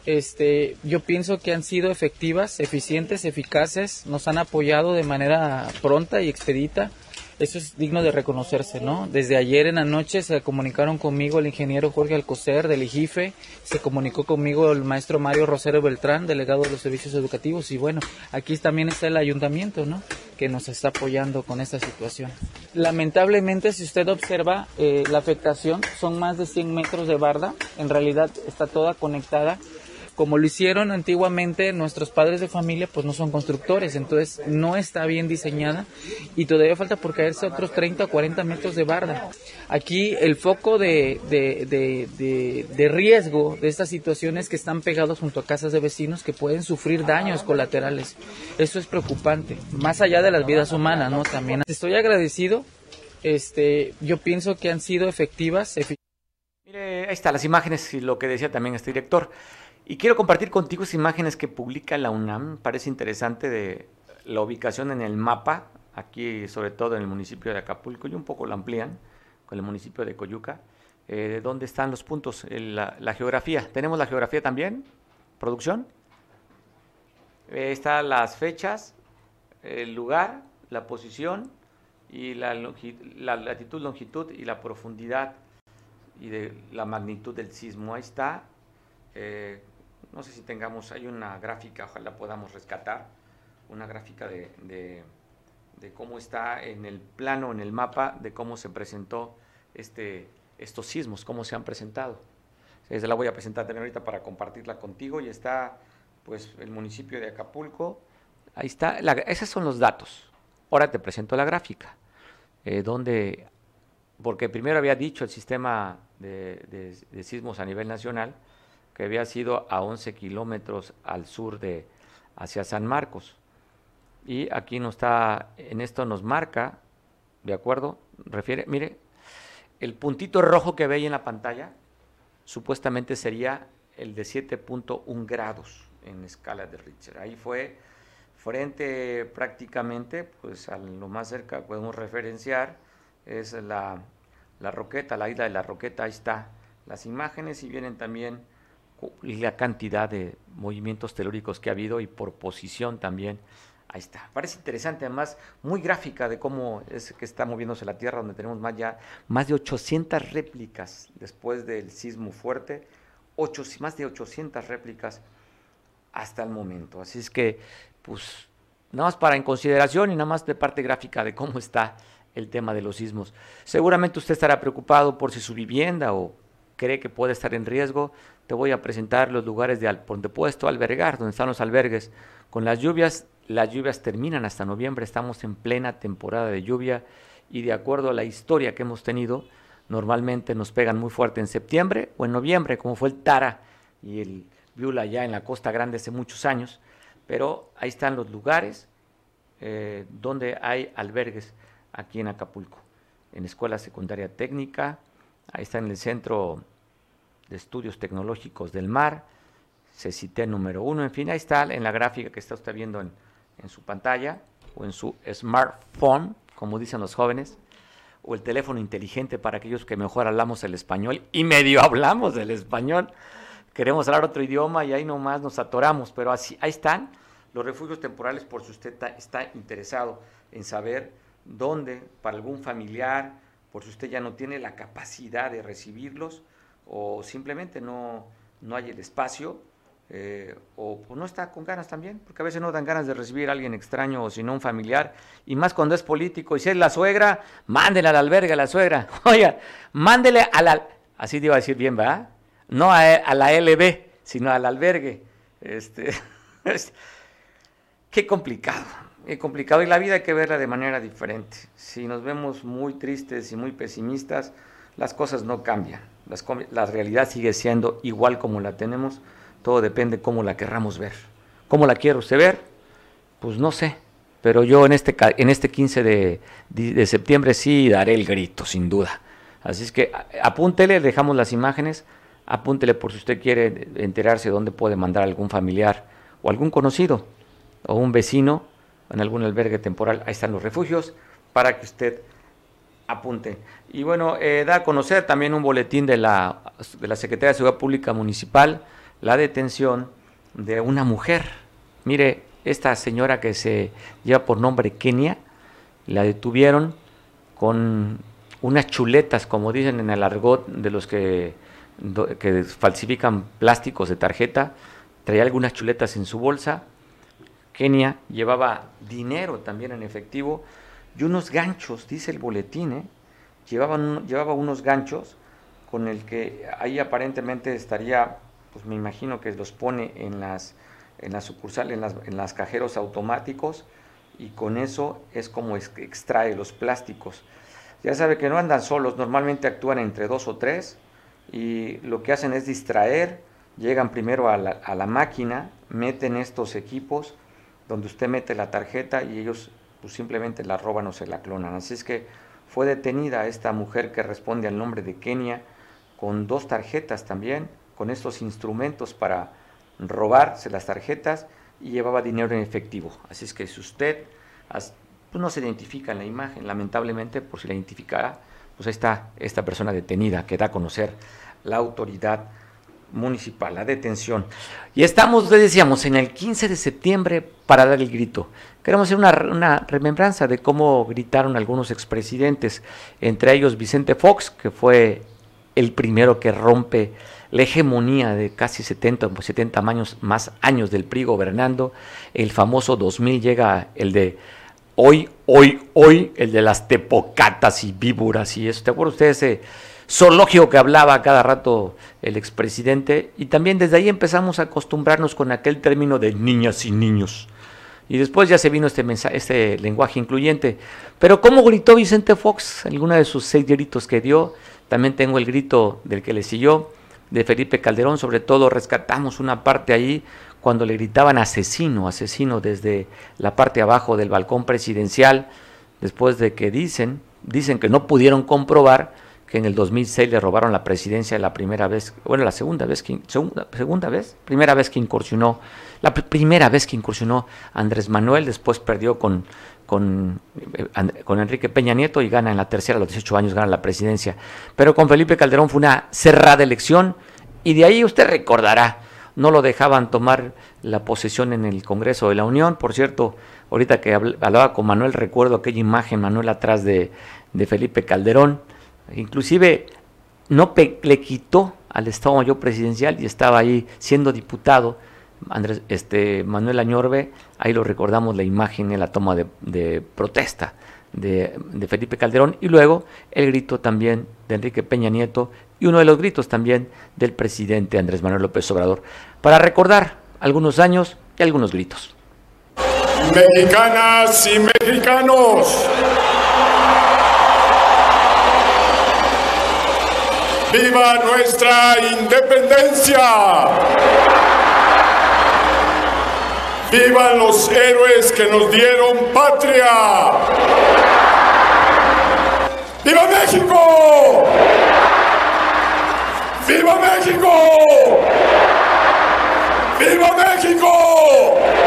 Este, yo pienso que han sido efectivas, eficientes, eficaces, nos han apoyado de manera pronta y expedita eso es digno de reconocerse, ¿no? Desde ayer en la noche se comunicaron conmigo el ingeniero Jorge Alcocer del IGIFE, se comunicó conmigo el maestro Mario Rosero Beltrán, delegado de los servicios educativos, y bueno, aquí también está el ayuntamiento, ¿no? Que nos está apoyando con esta situación. Lamentablemente, si usted observa eh, la afectación, son más de 100 metros de barda, en realidad está toda conectada como lo hicieron antiguamente nuestros padres de familia, pues no son constructores, entonces no está bien diseñada y todavía falta por caerse otros 30 o 40 metros de barda. Aquí el foco de, de, riesgo de estas situaciones que están pegados junto a casas de vecinos que pueden sufrir daños colaterales. Eso es preocupante, más allá de las vidas humanas, ¿no? También estoy agradecido, este, yo pienso que han sido efectivas. Mire, ahí están las imágenes y lo que decía también este director. Y quiero compartir contigo esas imágenes que publica la UNAM. Parece interesante de la ubicación en el mapa, aquí sobre todo en el municipio de Acapulco, y un poco lo amplían con el municipio de Coyuca, eh, dónde están los puntos, la, geografía. ¿Tenemos la geografía también? ¿Producción? Eh, están las fechas, el lugar, la posición y la, la latitud, longitud y la profundidad y de la magnitud del sismo. Ahí está. Eh, no sé si tengamos, hay una gráfica, ojalá podamos rescatar, una gráfica de, cómo está en el plano, en el mapa, de cómo se presentó este, estos sismos, cómo se han presentado. Se la voy a presentar también ahorita para compartirla contigo y está pues el municipio de Acapulco. Ahí está, esos son los datos. Ahora te presento la gráfica, eh, donde, porque primero había dicho el sistema de sismos a nivel nacional, que había sido a 11 kilómetros al sur de hacia San Marcos. Y aquí nos está, en esto nos marca, ¿de acuerdo? Refiere, mire, el puntito rojo que ve ahí en la pantalla, supuestamente sería el de 7.1 grados en escala de Richter. Ahí fue frente prácticamente, pues a lo más cerca podemos referenciar, es la, la roqueta, la isla de la roqueta, ahí está las imágenes y vienen también la cantidad de movimientos telúricos que ha habido y por posición también. Ahí está. Parece interesante, además, muy gráfica de cómo es que está moviéndose la Tierra, donde tenemos más ya más de 800 réplicas después del sismo fuerte, ocho, más de 800 réplicas hasta el momento. Así es que, pues, nada más para en consideración y nada más de parte gráfica de cómo está el tema de los sismos. Seguramente usted estará preocupado por si su vivienda o cree que puede estar en riesgo, voy a presentar los lugares de donde puesto albergar, donde están los albergues. Con las lluvias, las lluvias terminan hasta noviembre, estamos en plena temporada de lluvia y de acuerdo a la historia que hemos tenido, normalmente nos pegan muy fuerte en septiembre o en noviembre, como fue el Tara y el Viula ya en la Costa Grande hace muchos años, pero ahí están los lugares eh, donde hay albergues aquí en Acapulco, en Escuela Secundaria Técnica, ahí está en el Centro de Estudios Tecnológicos del Mar, CECITE número uno, en fin, ahí está en la gráfica que está usted viendo en, su pantalla o en su smartphone, como dicen los jóvenes, o el teléfono inteligente para aquellos que mejor hablamos el español y medio hablamos el español. Queremos hablar otro idioma y ahí nomás nos atoramos, pero así, ahí están los refugios temporales por si usted está interesado en saber dónde, para algún familiar, por si usted ya no tiene la capacidad de recibirlos o simplemente no, no hay el espacio eh, o no está con ganas también, porque a veces no dan ganas de recibir a alguien extraño o si no un familiar, y más cuando es político, y si es la suegra, mándele al albergue a la suegra, oiga, mándele a la, así te iba a decir bien, ¿verdad? No a, la LB, sino al albergue. Este, qué complicado es complicado y la vida hay que verla de manera diferente. Si nos vemos muy tristes y muy pesimistas, las cosas no cambian. La realidad sigue siendo igual como la tenemos. Todo depende cómo la querramos ver. ¿Cómo la quiere usted ver? pues no sé, pero yo en este, en este 15 de, de septiembre sí daré el grito, sin duda. Así es que apúntele, dejamos las imágenes, apúntele por si usted quiere enterarse dónde puede mandar algún familiar o algún conocido o un vecino en algún albergue temporal. Ahí están los refugios para que usted apunte. Y bueno, eh, da a conocer también un boletín de la, de la Secretaría de Seguridad Pública Municipal la detención de una mujer. Mire, esta señora que se lleva por nombre Kenia, la detuvieron con unas chuletas, como dicen en el argot de los que, que falsifican plásticos de tarjeta, traía algunas chuletas en su bolsa. Kenia llevaba dinero también en efectivo y unos ganchos, dice el boletín, ¿eh? llevaba unos ganchos con el que ahí aparentemente estaría, pues me imagino que los pone en las, en las sucursales, en las, en las cajeros automáticos y con eso es como extrae los plásticos. Ya sabe que no andan solos, normalmente actúan entre dos o tres y lo que hacen es distraer, llegan primero a la, a la máquina, meten estos equipos donde usted mete la tarjeta y ellos pues simplemente la roban o se la clonan. Así es que fue detenida esta mujer que responde al nombre de Kenia con dos tarjetas también, con estos instrumentos para robarse las tarjetas y llevaba dinero en efectivo. Así es que si usted pues no se identifica en la imagen, lamentablemente, por si la identificara, pues ahí está esta persona detenida que da a conocer la autoridad municipal, la detención. Y estamos, le decíamos, en el 15 de septiembre para dar el grito. Queremos hacer una, remembranza de cómo gritaron algunos expresidentes, entre ellos Vicente Fox, que fue el primero que rompe la hegemonía de casi 70 o 70 años, más años del PRI gobernando. El famoso 2000 llega el de hoy, hoy, hoy, el de las tepocatas y víboras y eso. ¿Te acuerdas usted de ese zoológico que hablaba cada rato el expresidente? Y también desde ahí empezamos a acostumbrarnos con aquel término de niñas y niños. Y después ya se vino este, mensaje, este lenguaje incluyente. Pero ¿cómo gritó Vicente Fox? Alguna de sus seis gritos que dio. También tengo el grito del que le siguió, de Felipe Calderón. Sobre todo rescatamos una parte ahí cuando le gritaban asesino, asesino desde la parte abajo del balcón presidencial, después de que dicen, dicen que no pudieron comprobar que en el 2006 le robaron la presidencia la primera vez, bueno, la segunda vez, que, segunda, segunda vez, primera vez que incursionó, la primera vez que incursionó Andrés Manuel, después perdió con, con, eh, con Enrique Peña Nieto y gana en la tercera, a los 18 años gana la presidencia. Pero con Felipe Calderón fue una cerrada elección y de ahí usted recordará, no lo dejaban tomar la posesión en el Congreso de la Unión. Por cierto, ahorita que hablaba con Manuel, recuerdo aquella imagen, Manuel, atrás de, de Felipe Calderón Inclusive no le quitó al Estado Mayor Presidencial y estaba ahí siendo diputado. Andrés, este, Manuel Añorbe, ahí lo recordamos la imagen en la toma de, protesta de, de, Felipe Calderón y luego el grito también de Enrique Peña Nieto y uno de los gritos también del presidente Andrés Manuel López Obrador, para recordar algunos años y algunos gritos. Mexicanas y mexicanos. ¡Viva nuestra independencia! ¡Vivan los héroes que nos dieron patria! ¡Viva México! ¡Viva México! ¡Viva México!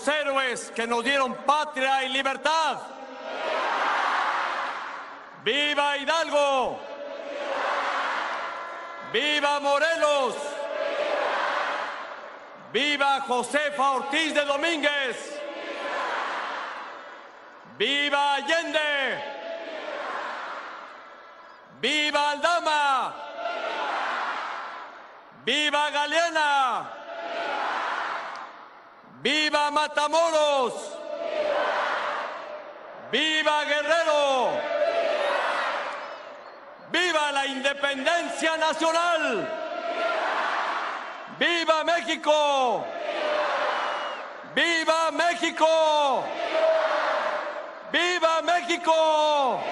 Señores que nos dieron patria y libertad. ¡Viva Hidalgo! ¡Viva Morelos! ¡Viva Josefa Ortiz de Domínguez! ¡Viva Allende! ¡Viva Aldama! ¡Viva Galeana! ¡Viva Matamoros! ¡Viva Guerrero! ¡Viva la independencia nacional! ¡Viva México! ¡Viva México! ¡Viva México!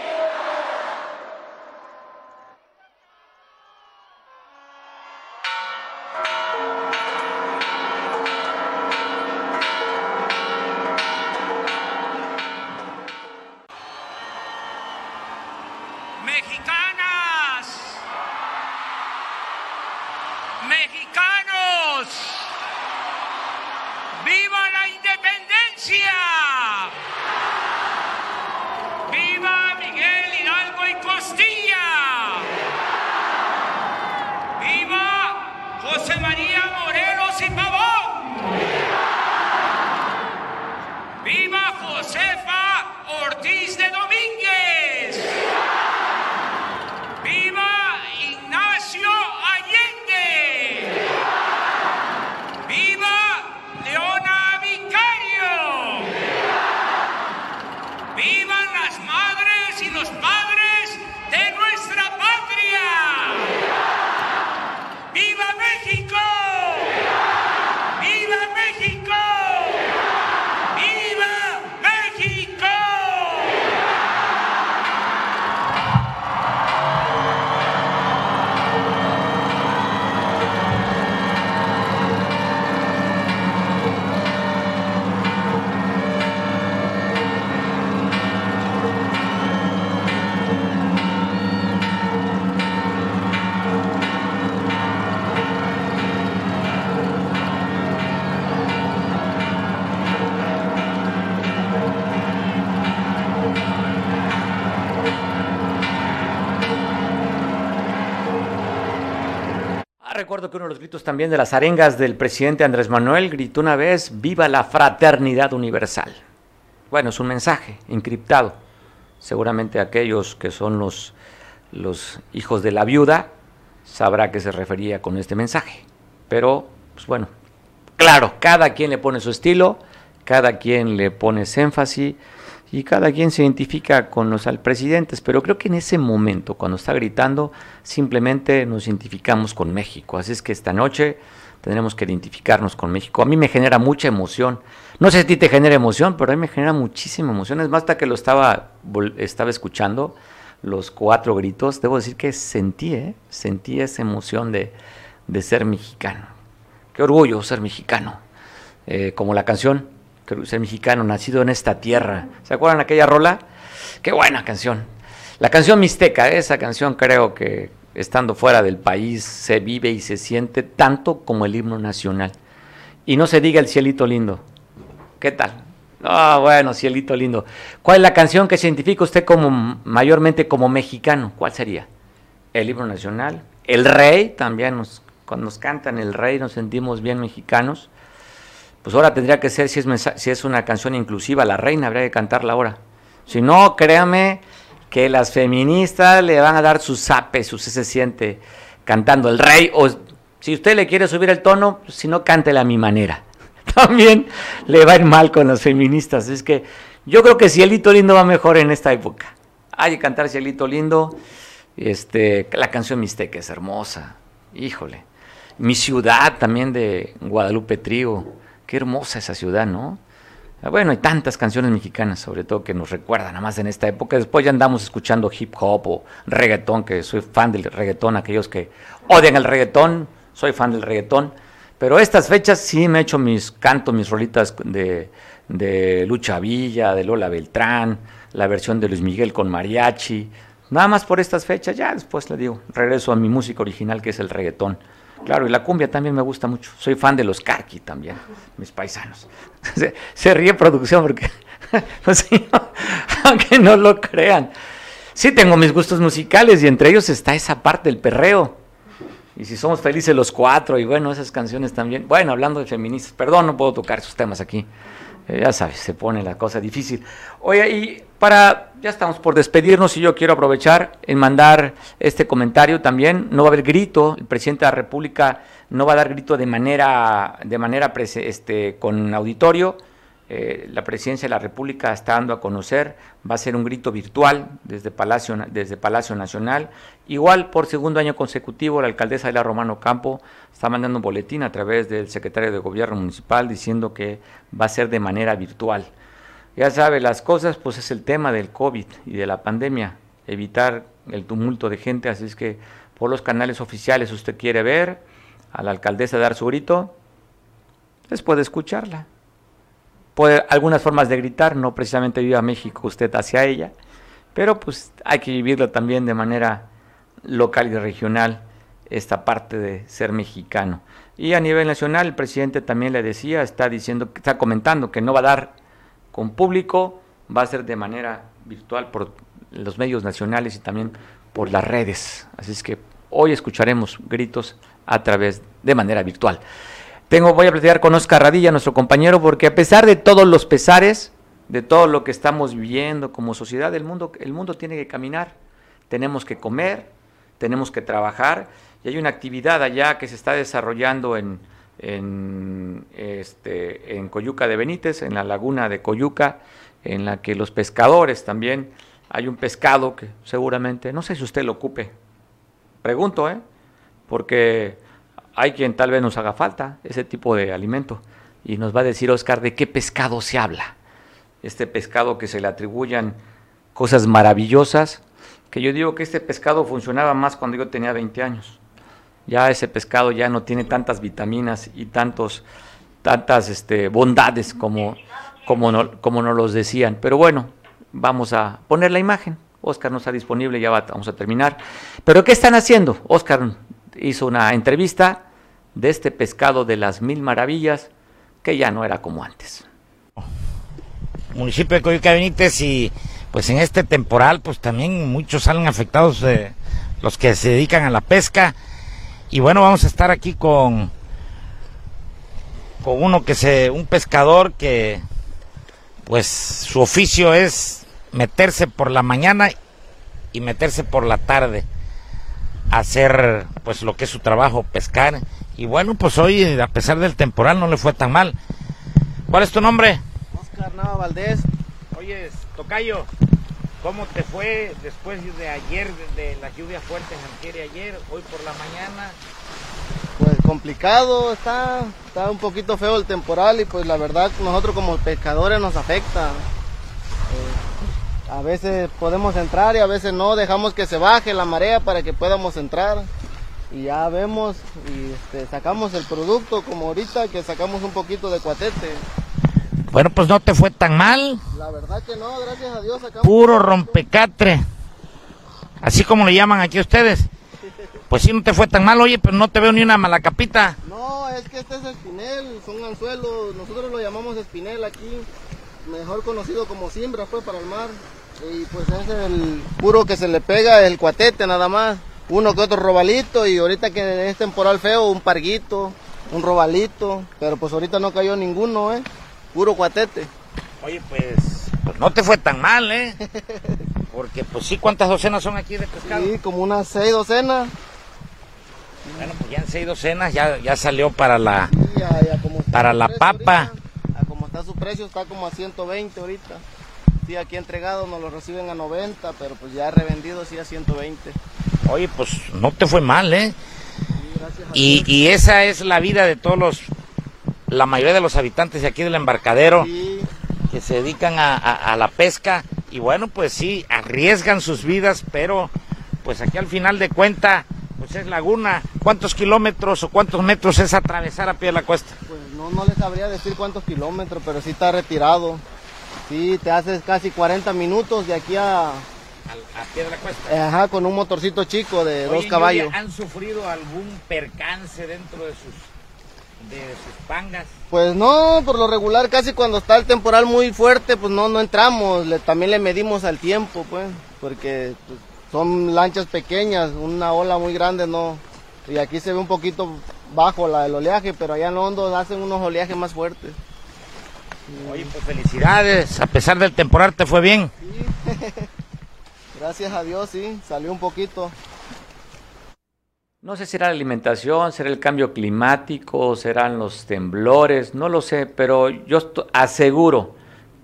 Recuerdo que uno de los gritos también de las arengas del presidente Andrés Manuel gritó una vez, viva la fraternidad universal. Bueno, es un mensaje encriptado. Seguramente aquellos que son los, los hijos de la viuda sabrá que se refería con este mensaje. Pero, pues bueno, claro, cada quien le pone su estilo, cada quien le pone ese énfasis y cada quien se identifica con los presidentes, pero creo que en ese momento, cuando está gritando, simplemente nos identificamos con México. Así es que esta noche tendremos que identificarnos con México. A mí me genera mucha emoción. No sé si a ti te genera emoción, pero a mí me genera muchísima emoción. Es más, hasta que lo estaba, estaba escuchando, los cuatro gritos, debo decir que sentí, ¿eh? sentí esa emoción de, de, ser mexicano. Qué orgullo ser mexicano. Eh, como la canción mexicano, nacido en esta tierra. ¿Se acuerdan aquella rola? Qué buena canción. La canción Mixteca, esa canción creo que estando fuera del país se vive y se siente tanto como el himno nacional. Y no se diga el cielito lindo. ¿Qué tal? Ah, bueno, cielito lindo. ¿Cuál es la canción que se identifica usted como mayormente como mexicano? ¿Cuál sería? El himno nacional. El rey, también cuando nos cantan el rey nos sentimos bien mexicanos pues ahora tendría que ser, si es, una canción inclusiva, la reina habría que cantarla ahora. Si no, créame que las feministas le van a dar sus zapes, su se siente cantando el rey, o si usted le quiere subir el tono, si no, cántela a mi manera. También le va a ir mal con las feministas. Es que yo creo que Cielito Lindo va mejor en esta época. Hay que cantar Cielito Lindo. Este, la canción Mixteca es hermosa. Híjole. Mi ciudad también de Guadalupe Trigo Qué hermosa esa ciudad, ¿no? Ah, bueno, hay tantas canciones mexicanas, sobre todo que nos recuerdan, más en esta época. Después ya andamos escuchando hip hop o reggaetón, que soy fan del reggaetón. Aquellos que odian el reggaetón, soy fan del reggaetón. Pero estas fechas sí me he hecho mis cantos, mis rolitas de, de Lucha Villa, de Lola Beltrán, la versión de Luis Miguel con mariachi. Nada más por estas fechas, ya después le digo, regreso a mi música original que es el reggaetón Claro, y la cumbia también me gusta mucho. Soy fan de los Carqui también, mis paisanos. Se, se ríe producción porque, pues aunque no lo crean. Sí tengo mis gustos musicales y entre ellos está esa parte del perreo. Y si somos felices los cuatro, y bueno, esas canciones también. Bueno, hablando de feministas, perdón, no puedo tocar esos temas aquí. Eh, ya sabes, se pone la cosa difícil. Oye, y para, ya estamos por despedirnos y yo quiero aprovechar en mandar este comentario también. No va a haber grito, el presidente de la República no va a dar grito de manera, de manera este, con auditorio. Eh, la presidencia de la República está dando a conocer, va a ser un grito virtual desde Palacio, desde Palacio Nacional. Igual por segundo año consecutivo, la alcaldesa de la Romano Campo está mandando un boletín a través del secretario de Gobierno Municipal diciendo que va a ser de manera virtual. Ya sabe, las cosas, pues es el tema del COVID y de la pandemia, evitar el tumulto de gente, así es que por los canales oficiales usted quiere ver a la alcaldesa dar su grito, pues puede escucharla puede, algunas formas de gritar, no precisamente viva México usted hacia ella, pero pues hay que vivirlo también de manera local y regional, esta parte de ser mexicano. Y a nivel nacional, el presidente también le decía, está diciendo, está comentando que no va a dar con público, va a ser de manera virtual por los medios nacionales y también por las redes. Así es que hoy escucharemos gritos a través de manera virtual. Tengo, voy a platicar con Oscar Radilla, nuestro compañero, porque a pesar de todos los pesares, de todo lo que estamos viviendo como sociedad, el mundo, el mundo tiene que caminar. Tenemos que comer, tenemos que trabajar, y hay una actividad allá que se está desarrollando en, en, este, en Coyuca de Benítez, en la laguna de Coyuca, en la que los pescadores también, hay un pescado que seguramente, no sé si usted lo ocupe, pregunto, ¿eh? porque hay quien tal vez nos haga falta ese tipo de alimento. Y nos va a decir Oscar de qué pescado se habla. Este pescado que se le atribuyan cosas maravillosas, que yo digo que este pescado funcionaba más cuando yo tenía 20 años. Ya ese pescado ya no tiene tantas vitaminas y tantos, tantas este, bondades como, como, no, como nos los decían. Pero bueno, vamos a poner la imagen. Oscar no está disponible, ya vamos a terminar. Pero ¿qué están haciendo? Oscar hizo una entrevista de este pescado de las mil maravillas que ya no era como antes. Municipio de Coyuca Benítez y pues en este temporal pues también muchos salen afectados eh, los que se dedican a la pesca y bueno vamos a estar aquí con con uno que se un pescador que pues su oficio es meterse por la mañana y meterse por la tarde hacer pues lo que es su trabajo, pescar. Y bueno, pues hoy a pesar del temporal no le fue tan mal. ¿Cuál es tu nombre? Oscar Nava Valdés. Oye, Tocayo, ¿cómo te fue después de ayer, de las lluvias fuertes ayer y ayer, hoy por la mañana? Pues complicado, está, está un poquito feo el temporal y pues la verdad nosotros como pescadores nos afecta. Eh, a veces podemos entrar y a veces no, dejamos que se baje la marea para que podamos entrar y ya vemos y este, sacamos el producto como ahorita que sacamos un poquito de cuatete. Bueno, pues no te fue tan mal. La verdad que no, gracias a Dios. Puro rompecatre, así como le llaman aquí ustedes. Pues sí, no te fue tan mal, oye, pero no te veo ni una mala capita. No, es que este es espinel, son anzuelos, nosotros lo llamamos espinel aquí, mejor conocido como siembra, fue para el mar. Y pues es el puro que se le pega el cuatete nada más. Uno que otro robalito y ahorita que es temporal feo, un parguito, un robalito. Pero pues ahorita no cayó ninguno, ¿eh? Puro cuatete. Oye, pues, pues no te fue tan mal, ¿eh? Porque pues sí, ¿cuántas docenas son aquí de pescado? Sí, como unas seis docenas. Bueno, pues ya en seis docenas ya, ya salió para la, para la papa. como está su precio, está como a 120 ahorita. Sí, aquí entregado nos lo reciben a 90, pero pues ya revendido sí a 120. Oye, pues no te fue mal, ¿eh? y, y, esa es la vida de todos los, la mayoría de los habitantes de aquí del embarcadero, que se dedican a, a, la pesca. Y bueno, pues sí, arriesgan sus vidas, pero pues aquí al final de cuenta, pues es laguna. ¿Cuántos kilómetros o cuántos metros es atravesar a pie de la cuesta? Pues no, no les sabría decir cuántos kilómetros, pero sí está retirado. Sí, te haces casi 40 minutos de aquí a, a, pie de la cuesta. Ajá, con un motorcito chico de dos caballos. ¿Han sufrido algún percance dentro de sus de sus pangas? Pues no, por lo regular casi cuando está el temporal muy fuerte, pues no no entramos, le, también le medimos al tiempo, pues, porque pues, son lanchas pequeñas, una ola muy grande no. Y aquí se ve un poquito bajo la del oleaje, pero allá en hondo hacen unos oleajes más fuertes. Oye, pues felicidades, a pesar del temporal te fue bien. Sí. Gracias a Dios, sí, salió un poquito. No sé si será la alimentación, será el cambio climático, serán los temblores, no lo sé, pero yo aseguro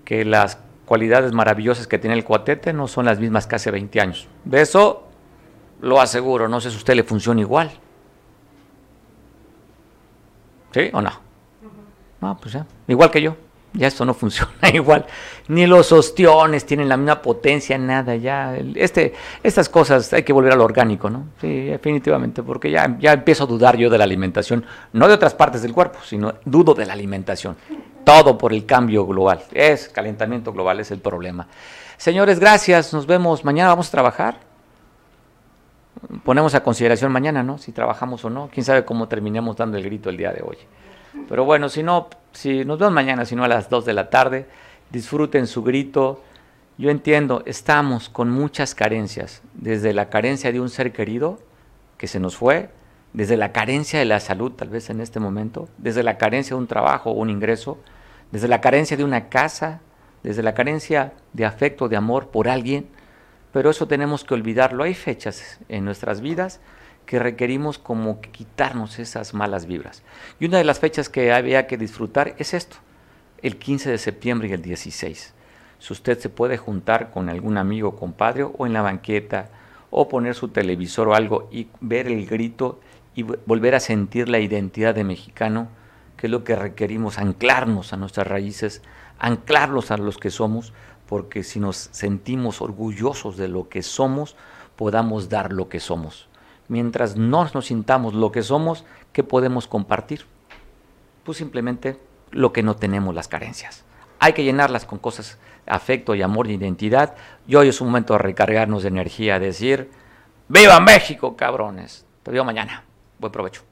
que las cualidades maravillosas que tiene el cuatete no son las mismas que hace 20 años. De eso lo aseguro, no sé si a usted le funciona igual. ¿Sí o no? No, pues ya, igual que yo. Ya esto no funciona igual. Ni los ostiones tienen la misma potencia, nada. Ya, este, estas cosas hay que volver al orgánico, ¿no? Sí, definitivamente, porque ya, ya empiezo a dudar yo de la alimentación, no de otras partes del cuerpo, sino dudo de la alimentación. Todo por el cambio global. Es calentamiento global, es el problema. Señores, gracias. Nos vemos. Mañana vamos a trabajar. Ponemos a consideración mañana, ¿no? Si trabajamos o no. Quién sabe cómo terminemos dando el grito el día de hoy. Pero bueno, si no, si nos vemos mañana, si no a las 2 de la tarde, disfruten su grito. Yo entiendo, estamos con muchas carencias, desde la carencia de un ser querido que se nos fue, desde la carencia de la salud tal vez en este momento, desde la carencia de un trabajo o un ingreso, desde la carencia de una casa, desde la carencia de afecto, de amor por alguien, pero eso tenemos que olvidarlo. Hay fechas en nuestras vidas que requerimos como quitarnos esas malas vibras. Y una de las fechas que había que disfrutar es esto, el 15 de septiembre y el 16. Si usted se puede juntar con algún amigo, compadre, o en la banqueta, o poner su televisor o algo y ver el grito y volver a sentir la identidad de mexicano, que es lo que requerimos, anclarnos a nuestras raíces, anclarnos a los que somos, porque si nos sentimos orgullosos de lo que somos, podamos dar lo que somos mientras no nos sintamos lo que somos, ¿qué podemos compartir? Pues simplemente lo que no tenemos, las carencias. Hay que llenarlas con cosas, afecto y amor y identidad. Y hoy es un momento de recargarnos de energía, decir, ¡Viva México, cabrones! Te veo mañana. Buen provecho.